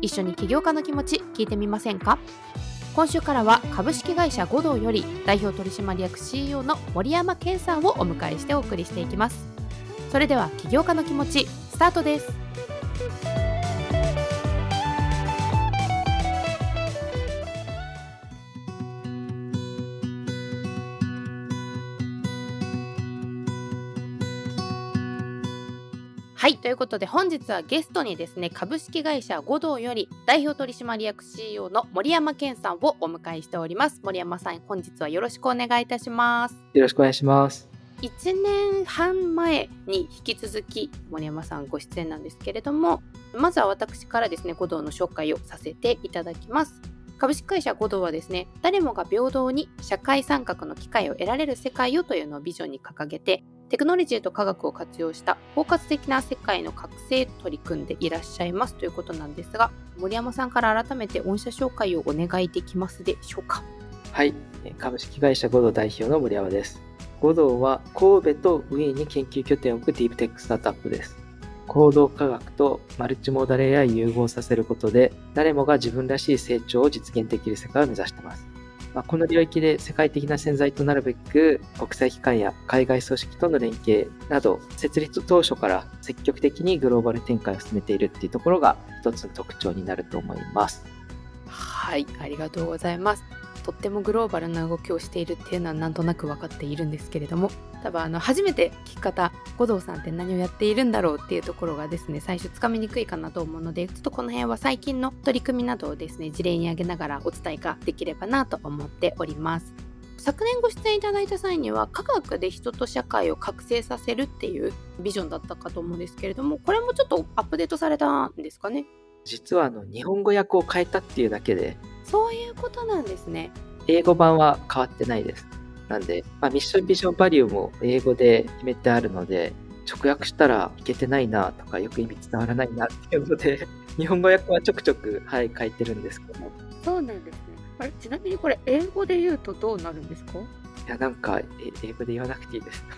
一緒に起業家の気持ち聞いてみませんか？今週からは株式会社五道より代表取締役 CEO の森山健さんをお迎えしてお送りしていきます。それでは起業家の気持ちスタートです。はい。ということで、本日はゲストにですね、株式会社五道より代表取締役 CEO の森山健さんをお迎えしております。森山さん、本日はよろしくお願いいたします。よろしくお願いします。1年半前に引き続き森山さんご出演なんですけれども、まずは私からですね、五道の紹介をさせていただきます。株式会社五道はですね、誰もが平等に社会参画の機会を得られる世界をというのをビジョンに掲げて、テクノロジーと科学を活用した包括的な世界の覚醒取り組んでいらっしゃいますということなんですが森山さんから改めて御社紹介をお願いできますでしょうか？はい。株式会社五道代表の森山です。五道は神戸とウィーンに研究拠点を置くディープテックスタートアップです。行動科学とマルチモーダル AI 融合させることで誰もが自分らしい成長を実現できる世界を目指しています。まあ、この領域で世界的な潜在となるべく国際機関や海外組織との連携など設立当初から積極的にグローバル展開を進めているっていうところが一つの特徴になると思います。はいありがとうございます。とってもグローバルな動きをしているっていうのはなんとなく分かっているんですけれども多分あの初めて聞き方五道さんって何をやっているんだろうっていうところがですね最初つかみにくいかなと思うのでちょっとこの辺は最近の取り組みなどをですね事例に挙げながらお伝えができればなと思っております。昨年ご出演いただいた際には科学で人と社会を覚醒させるっていうビジョンだったかと思うんですけれどもこれもちょっとアップデートされたんですかね？実はあの日本語訳を変えたっていうだけでそういうことなんですね。英語版は変わってないです。なんで、まあ、ミッションビジョンバリューも英語で決めてあるので、直訳したらいけてないなとか、よく意味伝わらないなっていうので、日本語訳はちょくちょく、はい、書いてるんですけども。そうなんですね。あれ、ちなみにこれ、英語で言うとどうなるんですか？いや、なんか、英語で言わなくていいです。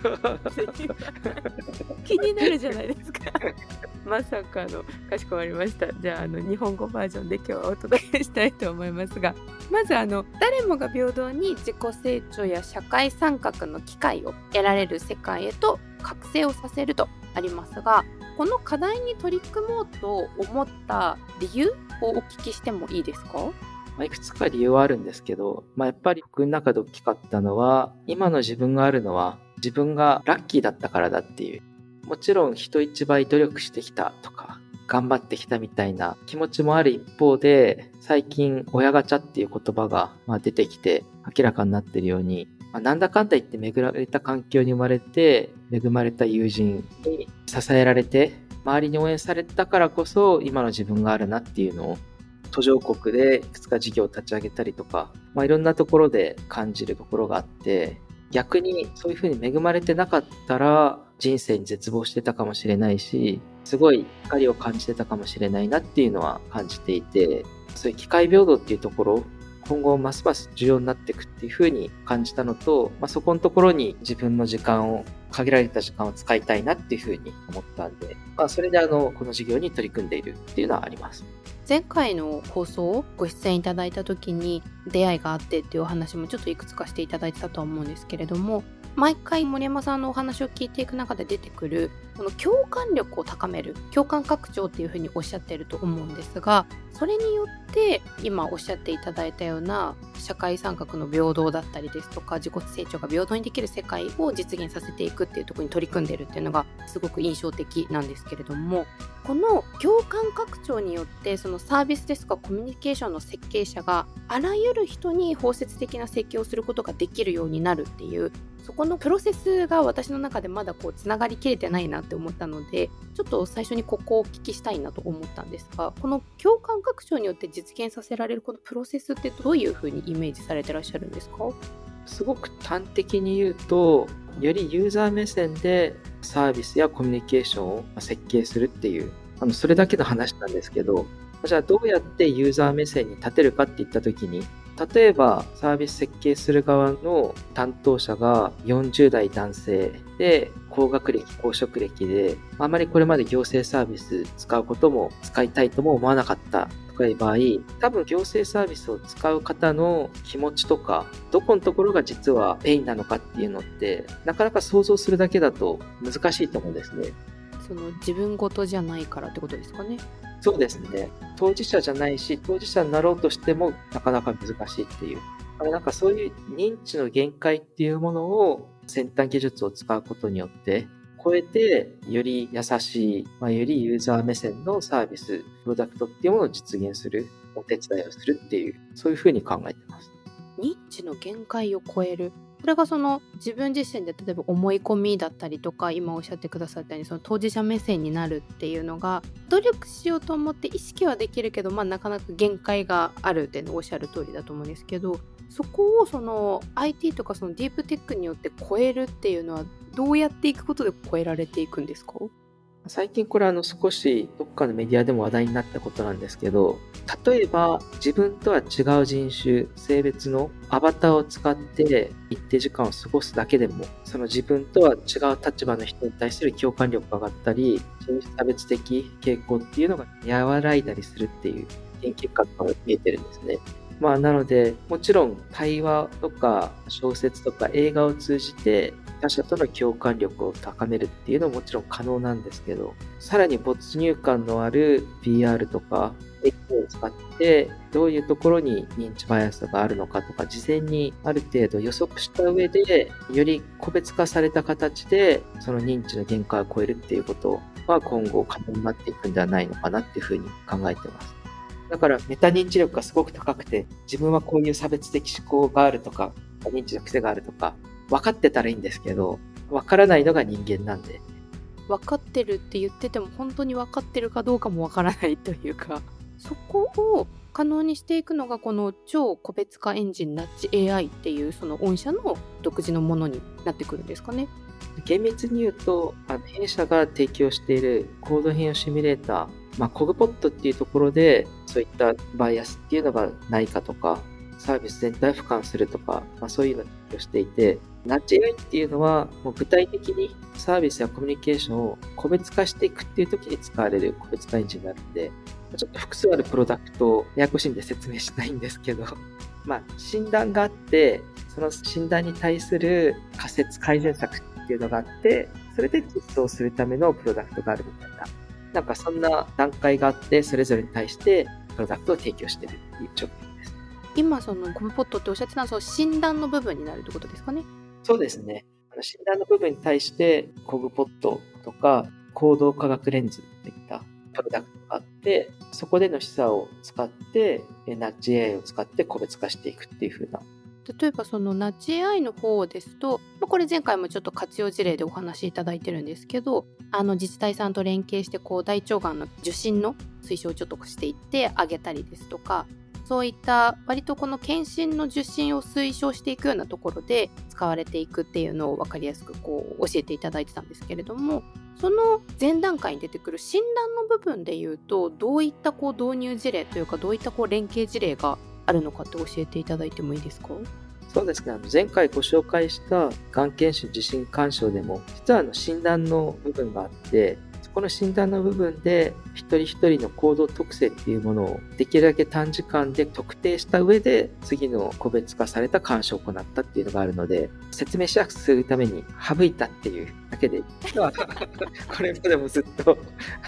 気になるじゃないですか。まさかの、かしこまりました。じゃあ、あの、日本語バージョンで今日はお届けしたいと思いますが、まず、あの、誰もが平等に自己成長や社会参画の機会を得られる世界へと覚醒をさせるとありますが、この課題に取り組もうと思った理由をお聞きしてもいいですか？まあ、いくつか理由はあるんですけど、まあ、やっぱり僕の中で大きかったのは、今の自分があるのは自分がラッキーだったからだっていう。もちろん人一倍努力してきたとか、頑張ってきたみたいな気持ちもある一方で、最近親ガチャっていう言葉がま出てきて明らかになってるように、まあ、なんだかんだ言って恵まれた環境に生まれて、恵まれた友人に支えられて、周りに応援されたからこそ今の自分があるなっていうのを途上国でいくつか事業を立ち上げたりとか、まあ、いろんなところで感じるところがあって、逆にそういうふうに恵まれてなかったら人生に絶望してたかもしれないし、すごい光を感じてたかもしれないなっていうのは感じていて、そういう機会平等っていうところ、今後ますます重要になっていくっていうふうに感じたのと、まあ、そこのところに自分の時間を限られた時間を使いたいなっていうふうに思ったんで、まあ、それであのこの事業に取り組んでいるっていうのはあります。前回の放送をご出演いただいた時に出会いがあってっていうお話もちょっといくつかしていただいてたと思うんですけれども毎回森山さんのお話を聞いていく中で出てくるこの共感力を高める共感拡張っていうふうにおっしゃってると思うんですがそれによって今おっしゃっていただいたような社会参画の平等だったりですとか自己成長が平等にできる世界を実現させていくっていうとこに取り組んでるっていうのがすごく印象的なんですけれどもこの共感拡張によってそのサービスですとかコミュニケーションの設計者があらゆる人に包摂的な設計をすることができるようになるっていうそこのプロセスが私の中でまだこうつながりきれてないなって思ったのでちょっと最初にここをお聞きしたいなと思ったんですがこの共感拡張によって実現させられるこのプロセスってどういうふうにイメージされてらっしゃるんですか？すごく端的に言うとよりユーザー目線でサービスやコミュニケーションを設計するっていうあのそれだけの話なんですけどじゃあどうやってユーザー目線に立てるかって言った時に例えばサービス設計する側の担当者が40代男性で高学歴高職歴であまりこれまで行政サービス使うことも使いたいとも思わなかったとかいう場合多分行政サービスを使う方の気持ちとかどこのところが実はペインなのかっていうのってなかなか想像するだけだと難しいと思うんですね。その自分事じゃないからってことですかね。そうですね。当事者じゃないし、当事者になろうとしてもなかなか難しいっていう。なんかそういう認知の限界っていうものを先端技術を使うことによって超えて、より優しい、まあ、よりユーザー目線のサービス、プロダクトっていうものを実現する、お手伝いをするっていう、そういうふうに考えてます。認知の限界を超える。これがその自分自身で例えば思い込みだったりとか今おっしゃってくださったようにその当事者目線になるっていうのが努力しようと思って意識はできるけど、まあ、なかなか限界があるっていうのおっしゃる通りだと思うんですけどそこをその IT とかそのディープテックによって超えるっていうのはどうやっていくことで超えられていくんですか？最近これあの少しどっかのメディアでも話題になったことなんですけど、例えば自分とは違う人種、性別のアバターを使って一定時間を過ごすだけでも、その自分とは違う立場の人に対する共感力が上がったり、人種差別的傾向っていうのが和らいだりするっていう研究結果が見えてるんですね。まあなので、もちろん対話とか小説とか映画を通じて他者との共感力を高めるっていうのももちろん可能なんですけど、さらに没入感のある PR とか、テクを使って、どういうところに認知バイアスがあるのかとか、事前にある程度予測した上で、より個別化された形で、その認知の限界を超えるっていうことは今後可能になっていくんではないのかなっていうふうに考えてます。だからメタ認知力がすごく高くて、自分はこういう差別的思考があるとか、認知の癖があるとか、分かってたらいいんですけど、分からないのが人間なんで。分かってるって言ってても本当に分かってるかどうかも分からないというか、そこを可能にしていくのがこの超個別化エンジンナッチ AI っていうその御社の独自のものになってくるんですかね。厳密に言うと、あの弊社が提供しているコード変容シミュレーター、まあ、コグポットっていうところで、そういったバイアスっていうのがないかとか、サービス全体を俯瞰するとか、まあ、そういうのをしていて、ナッチ AI っていうのは、もう具体的にサービスやコミュニケーションを個別化していくっていう時に使われる個別化エンジンがあるんで、ちょっと複数あるプロダクトをややこしいんで説明しないんですけど、まあ、診断があって、その診断に対する仮説改善策っていうのがあって、それで実装するためのプロダクトがあるみたいな。なんかそんな段階があって、それぞれに対してプロダクトを提供しているっていう状況です。今、そのコムポットっておっしゃってたのは、その診断の部分になるってことですかね？そうですね。診断の部分に対して、コグポットとか、行動科学レンズっていったプロダクトがあって、そこでの示唆を使って、ナッジ AI を使って個別化していくっていう風な例えばそのナッジ AI の方ですとま、これ前回もちょっと活用事例でお話しいただいてるんですけど、あの自治体さんと連携してこう大腸がんの受診の推奨をちょっとしていってあげたりですとか、そういった割とこの検診の受診を推奨していくようなところで使われていくっていうのを分かりやすくこう教えていただいてたんですけれどもその前段階に出てくる診断の部分でいうとどういったこう導入事例というかどういったこう連携事例があるのかって教えていただいてもいいですか？そうですね。あの前回ご紹介したがん検診受診干渉でも、実はあの診断の部分があって、そこの診断の部分で一人一人の行動特性っていうものをできるだけ短時間で特定した上で次の個別化された干渉を行ったっていうのがあるので説明しやすくするために省いたっていうだけでこれまでもずっと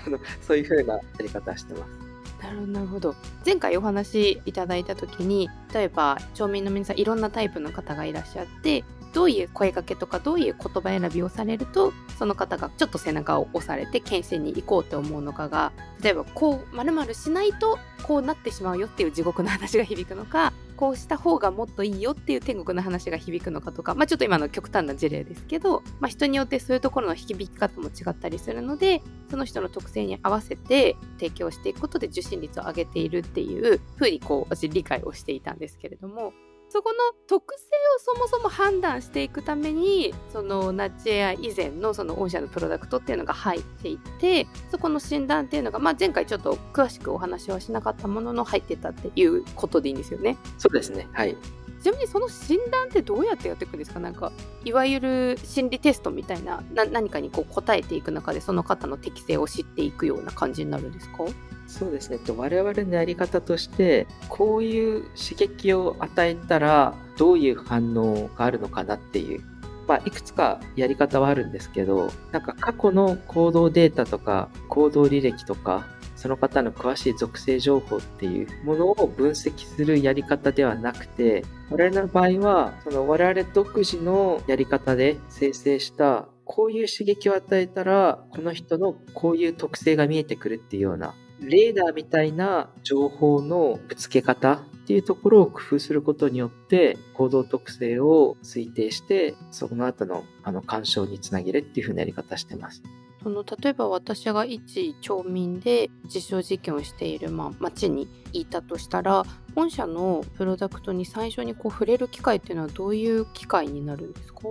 あのそういう風なやり方してます。なるほど。なるほど前回お話しいただいた時に例えば町民の皆さんいろんなタイプの方がいらっしゃってどういう声かけとかどういう言葉選びをされるとその方がちょっと背中を押されて検診に行こうと思うのかが例えばこうまるしないとこうなってしまうよっていう地獄の話が響くのかこうした方がもっといいよっていう天国の話が響くのかとか、まあ、ちょっと今の極端な事例ですけど、まあ、人によってそういうところの響き方も違ったりするのでその人の特性に合わせて提供していくことで受信率を上げているっていうふうにこう私理解をしていたんですけれどもそこの特性をそもそも判断していくためにそのナッチエア以前のその御社のプロダクトっていうのが入っていてそこの診断っていうのが、まあ、前回ちょっと詳しくお話はしなかったものの入ってたっていうことでいいんですよね。そうですねはいちなみにその診断ってどうやってやっていくんですか？なんかいわゆる心理テストみたいなな何かにこう答えていく中でその方の適性を知っていくような感じになるんですか？そうですね。我々のやり方としてこういう刺激を与えたらどういう反応があるのかなっていうまあ、いくつかやり方はあるんですけどなんか過去の行動データとか行動履歴とかその方の詳しい属性情報っていうものを分析するやり方ではなくて我々の場合はその我々独自のやり方で生成したこういう刺激を与えたらこの人のこういう特性が見えてくるっていうようなレーダーみたいな情報のぶつけ方っていうところを工夫することによって行動特性を推定してその後のあの干渉につなげるっていうふうなやり方してます。その例えば私が一町民で実証実験をしている、まあ、町にいたとしたら本社のプロダクトに最初にこう触れる機会っていうのはどういう機会になるんですか？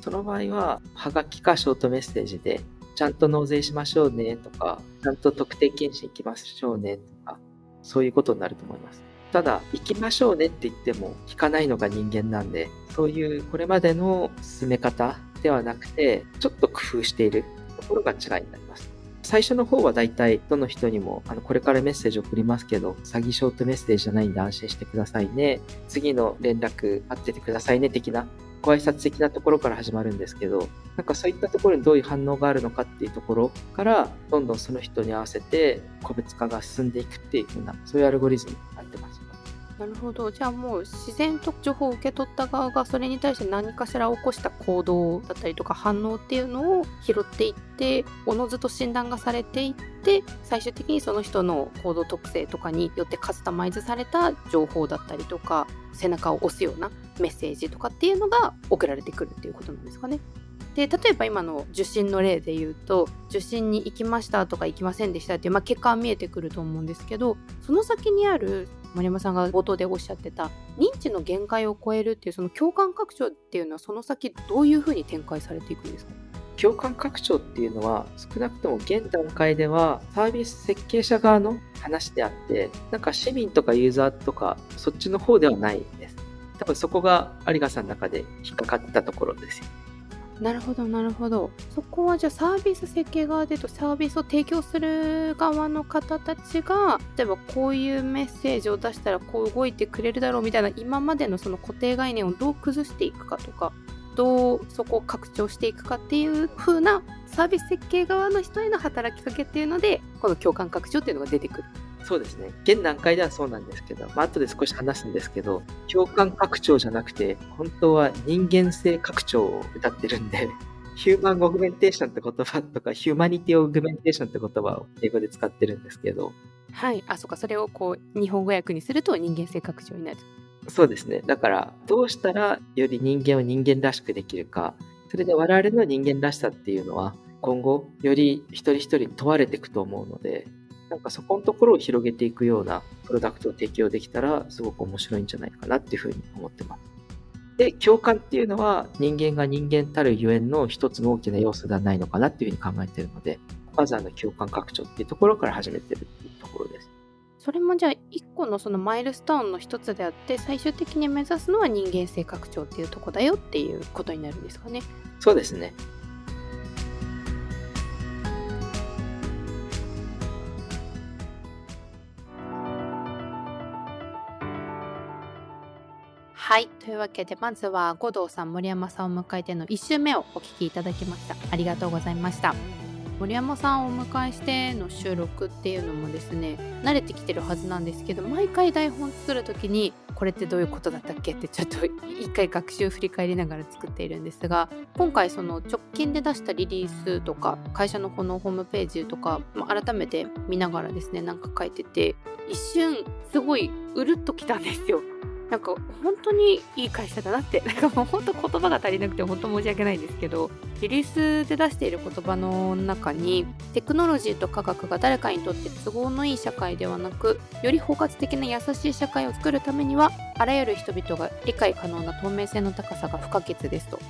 その場合ははがきかショートメッセージでちゃんと納税しましょうねとか、ちゃんと特定検診行きましょうねとか、そういうことになると思います。ただ、行きましょうねって言っても聞かないのが人間なんで、そういうこれまでの進め方ではなくて、ちょっと工夫しているところが違いになります。最初の方は大体どの人にもあのこれからメッセージ送りますけど詐欺ショートメッセージじゃないんで安心してくださいね次の連絡待っててくださいね的なご挨拶的なところから始まるんですけど、なんかそういったところにどういう反応があるのかっていうところから、どんどんその人に合わせて個別化が進んでいくっていうふうな、そういうアルゴリズムになってます。なるほど。じゃあもう自然と情報を受け取った側がそれに対して何かしら起こした行動だったりとか反応っていうのを拾っていって、おのずと診断がされていって、最終的にその人の行動特性とかによってカスタマイズされた情報だったりとか、背中を押すようなメッセージとかっていうのが送られてくるっていうことなんですかね。で例えば今の受診の例で言うと受診に行きましたとか行きませんでしたっていう、まあ、結果は見えてくると思うんですけどその先にある丸山さんが冒頭でおっしゃってた認知の限界を超えるっていうその共感拡張っていうのはその先どういうふうに展開されていくんですか？共感拡張っていうのは少なくとも現段階ではサービス設計者側の話であってなんか市民とかユーザーとかそっちの方ではないです。多分そこが有賀さんの中で引っかかったところですよ。なるほどなるほど。そこはじゃあサービス設計側でとサービスを提供する側の方たちが例えばこういうメッセージを出したらこう動いてくれるだろうみたいな今までのその固定概念をどう崩していくかとかどうそこを拡張していくかっていう風なサービス設計側の人への働きかけっていうのでこの共感拡張っていうのが出てくる。そうですね。現段階ではそうなんですけど、まあ後で少し話すんですけど、共感拡張じゃなくて、本当は人間性拡張を歌ってるんで、ヒューマンオグメンテーションって言葉とか、ヒューマニティオグメンテーションって言葉を英語で使ってるんですけど。はい。あ、そっか。それをこう、日本語訳にすると人間性拡張になる。そうですね。だから、どうしたらより人間を人間らしくできるか。それで我々の人間らしさっていうのは、今後、より一人一人問われていくと思うので、なんかそこのところを広げていくようなプロダクトを提供できたらすごく面白いんじゃないかなっていうふうに思ってます。で、共感っていうのは人間が人間たるゆえんの一つの大きな要素ではないのかなっていうふうに考えているので、まずあの共感拡張っていうところから始めてるっていうところです。それもじゃあ一個のそのマイルストーンの一つであって最終的に目指すのは人間性拡張っていうとこだよっていうことになるんですかね。そうですね。はい。というわけで、まずは五道さん、森山さんを迎えての1週目をお聞きいただきました。ありがとうございました。森山さんをお迎えしての収録っていうのもですね慣れてきてるはずなんですけど毎回台本作る時にこれってどういうことだったっけ？ってちょっと一回学習振り返りながら作っているんですが今回その直近で出したリリースとか会社のこのホームページとか、改めて見ながらですねなんか書いてて一瞬すごいうるっときたんですよ。なんか本当にいい会社だなって、なんかもう本当言葉が足りなくて本当申し訳ないんですけど、リリースで出している言葉の中に、テクノロジーと科学が誰かにとって都合のいい社会ではなく、より包括的な優しい社会を作るためには、あらゆる人々が理解可能な透明性の高さが不可欠ですと。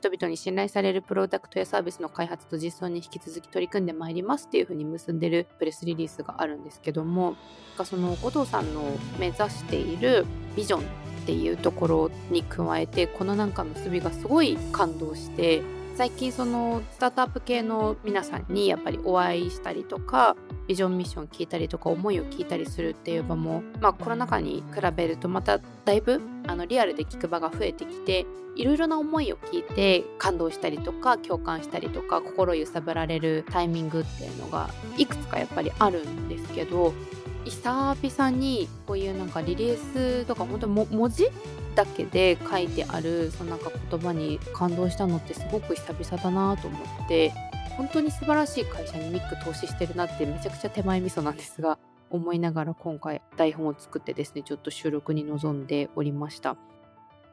人々に信頼されるプロダクトやサービスの開発と実装に引き続き取り組んでまいりますっていうふうに結んでるプレスリリースがあるんですけどもその後藤さんの目指しているビジョンっていうところに加えてこのなんか結びがすごい感動して最近そのスタートアップ系の皆さんにやっぱりお会いしたりとかビジョンミッション聞いたりとか思いを聞いたりするっていう場も、まあ、コロナ禍に比べるとまただいぶあのリアルで聞く場が増えてきていろいろな思いを聞いて感動したりとか共感したりとか心揺さぶられるタイミングっていうのがいくつかやっぱりあるんですけど久々にこういうなんかリリースとか本当も文字だけで書いてあるそのなんか言葉に感動したのってすごく久々だなと思って本当に素晴らしい会社にミック投資してるなってめちゃくちゃ手前味噌なんですが思いながら今回台本を作ってですねちょっと収録に臨んでおりました。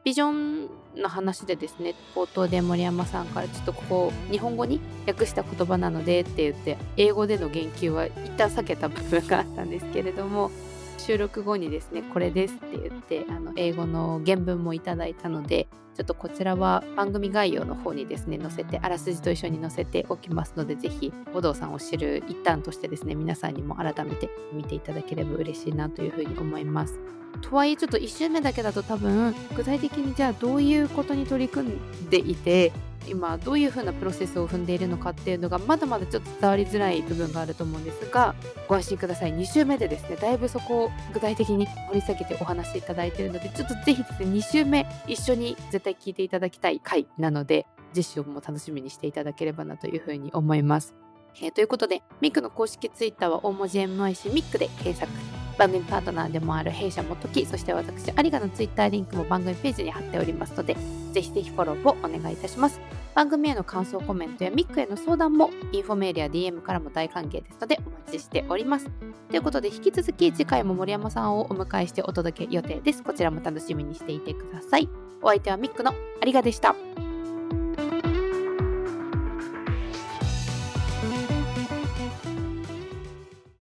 ビジョンの話でですね冒頭で森山さんからちょっとここ日本語に訳した言葉なのでって言って英語での言及は一旦避けた部分があったんですけれども収録後にですねこれですって言ってあの英語の原文もいただいたのでちょっとこちらは番組概要の方にですね載せてあらすじと一緒に載せておきますのでぜひ護道さんを知る一端としてですね皆さんにも改めて見ていただければ嬉しいなというふうに思います。とはいえちょっと1周目だけだと多分具体的にじゃあどういうことに取り組んでいて今どういうふうなプロセスを踏んでいるのかっていうのがまだまだちょっと伝わりづらい部分があると思うんですがご安心ください2週目でですねだいぶそこを具体的に掘り下げてお話しいただいているのでちょっとぜひですね2週目一緒に絶対聞いていただきたい回なので実証も楽しみにしていただければなというふうに思います。えー、ということで、ミックの公式ツイッターは大文字 MIC ミックで検索。番組パートナーでもある弊社もとき、そして私、有賀のツイッターリンクも番組ページに貼っておりますので、ぜひぜひフォローをお願いいたします。番組への感想コメントやミックへの相談もインフォメールや DM からも大歓迎ですのでお待ちしております。ということで引き続き次回も森山さんをお迎えしてお届け予定です。こちらも楽しみにしていてください。お相手はミックの有賀でした。